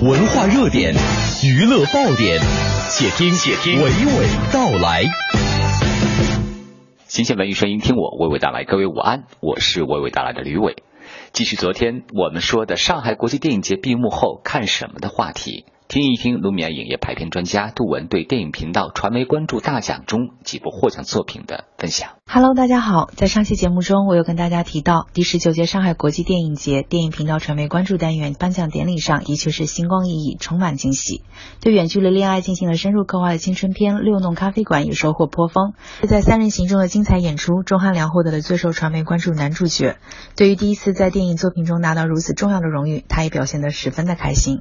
文化热点，娱乐爆点，且听且听娓娓道来。新鲜文艺声音，听我娓娓道来。各位午安，我是娓娓道来的吕伟。继续昨天我们说的上海国际电影节闭幕后看什么的话题。听一听卢米埃影业排片专家杜文对电影频道传媒关注大奖中几部获奖作品的分享。Hello，大家好，在上期节目中，我有跟大家提到第十九届上海国际电影节电影频道传媒关注单元颁奖典礼上，的确是星光熠熠，充满惊喜。对远距离恋爱进行了深入刻画的青春片《六弄咖啡馆》也收获颇丰。在《三人行》中的精彩演出，钟汉良获得了最受传媒关注男主角。对于第一次在电影作品中拿到如此重要的荣誉，他也表现得十分的开心。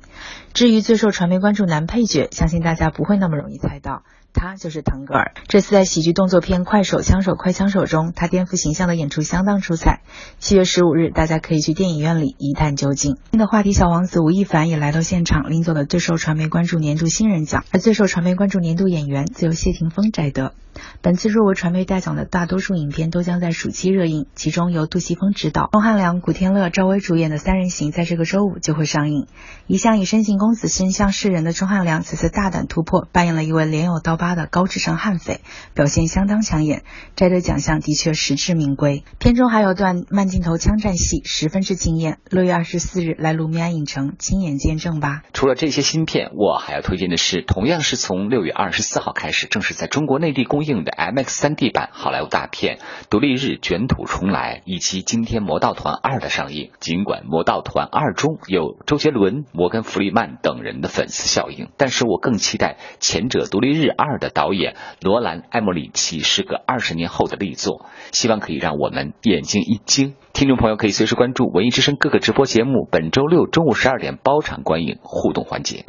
至于最受传媒关注男配角，相信大家不会那么容易猜到。他就是腾格尔。这次在喜剧动作片《快手枪手快枪手》中，他颠覆形象的演出相当出彩。七月十五日，大家可以去电影院里一探究竟。新的话题小王子吴亦凡也来到现场，领走了最受传媒关注年度新人奖，而最受传媒关注年度演员则由谢霆锋摘得。本次入围传媒大奖的大多数影片都将在暑期热映，其中由杜琪峰执导、钟汉良、古天乐、赵薇主演的《三人行》在这个周五就会上映。一向以深情公子身向世人的钟汉良，此次大胆突破，扮演了一位脸有刀疤。的高智商悍匪表现相当抢眼，摘得奖项的确实至名归。片中还有段慢镜头枪战戏，十分之惊艳。六月二十四日来卢米埃影城亲眼见证吧。除了这些新片，我还要推荐的是，同样是从六月二十四号开始正式在中国内地公映的 MX 三 D 版好莱坞大片《独立日卷土重来》，以及今天《魔盗团二》的上映。尽管《魔盗团二》中有周杰伦、摩根·弗里曼等人的粉丝效应，但是我更期待前者《独立日二》二的导演罗兰·艾默里奇是个二十年后的力作，希望可以让我们眼睛一惊。听众朋友可以随时关注文艺之声各个直播节目，本周六中午十二点包场观影互动环节。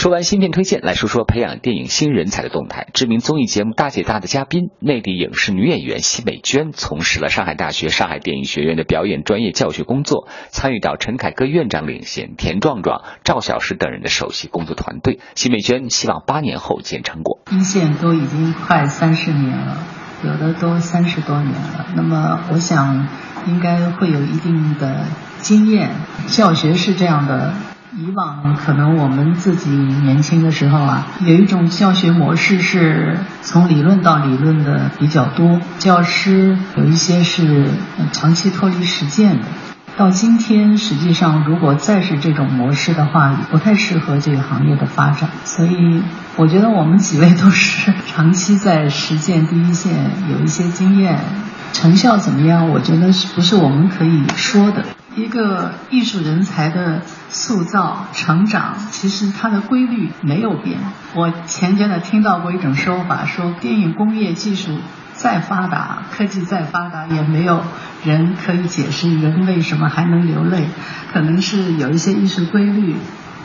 说完新片推荐，来说说培养电影新人才的动态。知名综艺节目《大姐大》的嘉宾，内地影视女演员奚美娟，从事了上海大学上海电影学院的表演专业教学工作，参与到陈凯歌院长领衔、田壮壮、赵小石等人的首席工作团队。奚美娟希望八年后见成果。一线都已经快三十年了，有的都三十多年了。那么，我想应该会有一定的经验。教学是这样的。以往可能我们自己年轻的时候啊，有一种教学模式是从理论到理论的比较多，教师有一些是长期脱离实践的。到今天，实际上如果再是这种模式的话，不太适合这个行业的发展。所以，我觉得我们几位都是长期在实践第一线，有一些经验，成效怎么样？我觉得是不是我们可以说的？一个艺术人才的塑造、成长，其实它的规律没有变。我前天呢听到过一种说法，说电影工业技术再发达，科技再发达，也没有人可以解释人为什么还能流泪。可能是有一些艺术规律。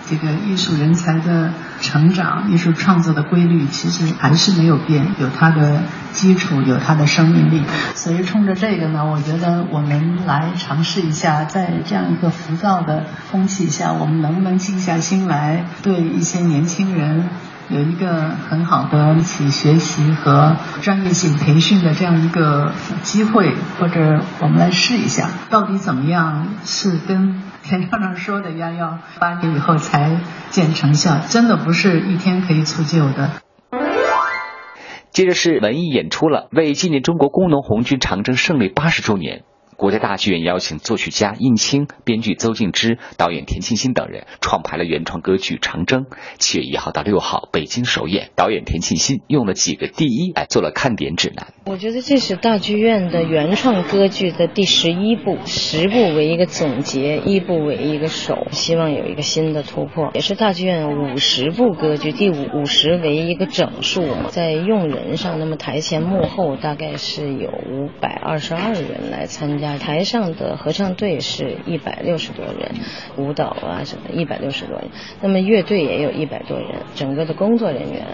这个艺术人才的成长、艺术创作的规律，其实还是没有变，有它的基础，有它的生命力。所以冲着这个呢，我觉得我们来尝试一下，在这样一个浮躁的风气下，我们能不能静下心来，对一些年轻人有一个很好的一起学习和专业性培训的这样一个机会，或者我们来试一下，到底怎么样是跟。田厂长说的要，要八年以后才见成效，真的不是一天可以促就的。接着是文艺演出了，为纪念中国工农红军长征胜利八十周年。国家大剧院邀请作曲家应青、编剧邹静之、导演田沁鑫等人创排了原创歌剧《长征》。七月一号到六号北京首演。导演田沁鑫用了几个第一来做了看点指南。我觉得这是大剧院的原创歌剧的第十一部，十部为一个总结，一部为一个首，希望有一个新的突破。也是大剧院五十部歌剧第五五十为一个整数，在用人上，那么台前幕后大概是有五百二十二人来参加。台上的合唱队是一百六十多人，舞蹈啊什么一百六十多人，那么乐队也有一百多人，整个的工作人员，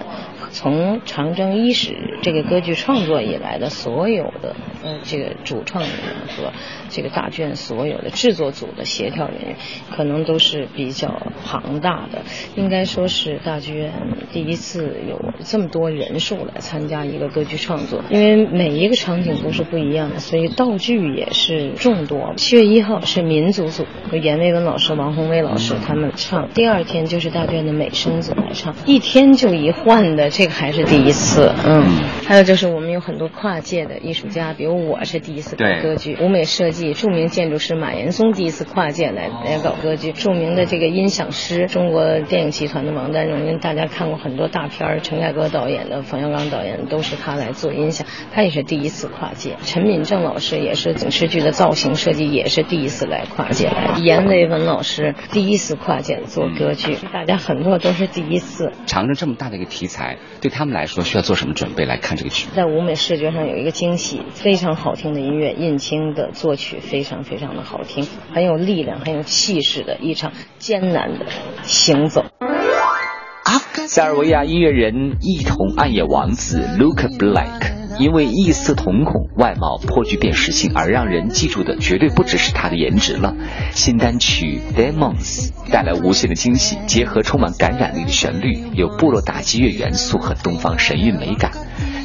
从长征伊始这个歌剧创作以来的所有的呃，这个主创人员和这个大剧院所有的制作组的协调人员，可能都是比较庞大的。应该说是大剧院第一次有这么多人数来参加一个歌剧创作，因为每一个场景都是不一样的，所以道具也是众多。七月一号是民族组，和严维文老师、王宏威老师他们唱；第二天就是大剧院的美声组来唱，一天就一换的，这个还是第一次。嗯，还有就是我们有很多跨界的艺术家，比如我是第一次搞歌剧，舞美设计著名建筑师马岩松第一次跨界来来搞歌剧，著名的这个音响师中国电影集团的王丹荣，大家看过很多大片儿，陈凯歌导演的、冯小刚导演都是他来做音响，他也是第一次跨界。陈敏正老师也是影视剧的造型设计，也是第一次来跨界来。严维文老师第一次跨界做歌剧，大家很多都是第一次。尝着这么大的一个题材，对他们来说需要做什么准备来看这个剧？在舞美视觉上有一个惊喜，非常好听的音乐，印青的作曲非常非常的好听，很有力量、很有气势的一场艰难的行走。塞尔维亚音乐人一同暗夜王子 Luke Black，因为异色瞳孔、外貌颇具辨识性而让人记住的，绝对不只是他的颜值了。新单曲 Demons 带来无限的惊喜，结合充满感染力的旋律，有部落打击乐元素和东方神韵美感，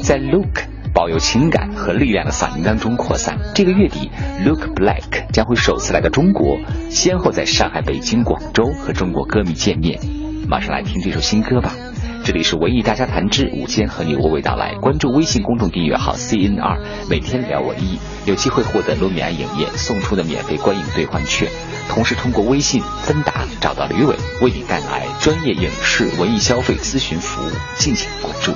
在 Luke 保有情感和力量的嗓音当中扩散。这个月底，Luke Black 将会首次来到中国，先后在上海、北京、广州和中国歌迷见面。马上来听这首新歌吧。这里是文艺大家谈之午间，和你娓娓道来。关注微信公众订阅号 CNR，每天聊文艺，有机会获得罗米埃影业送出的免费观影兑换券。同时通过微信芬达找到吕伟，为你带来专业影视文艺消费咨询服务，敬请关注。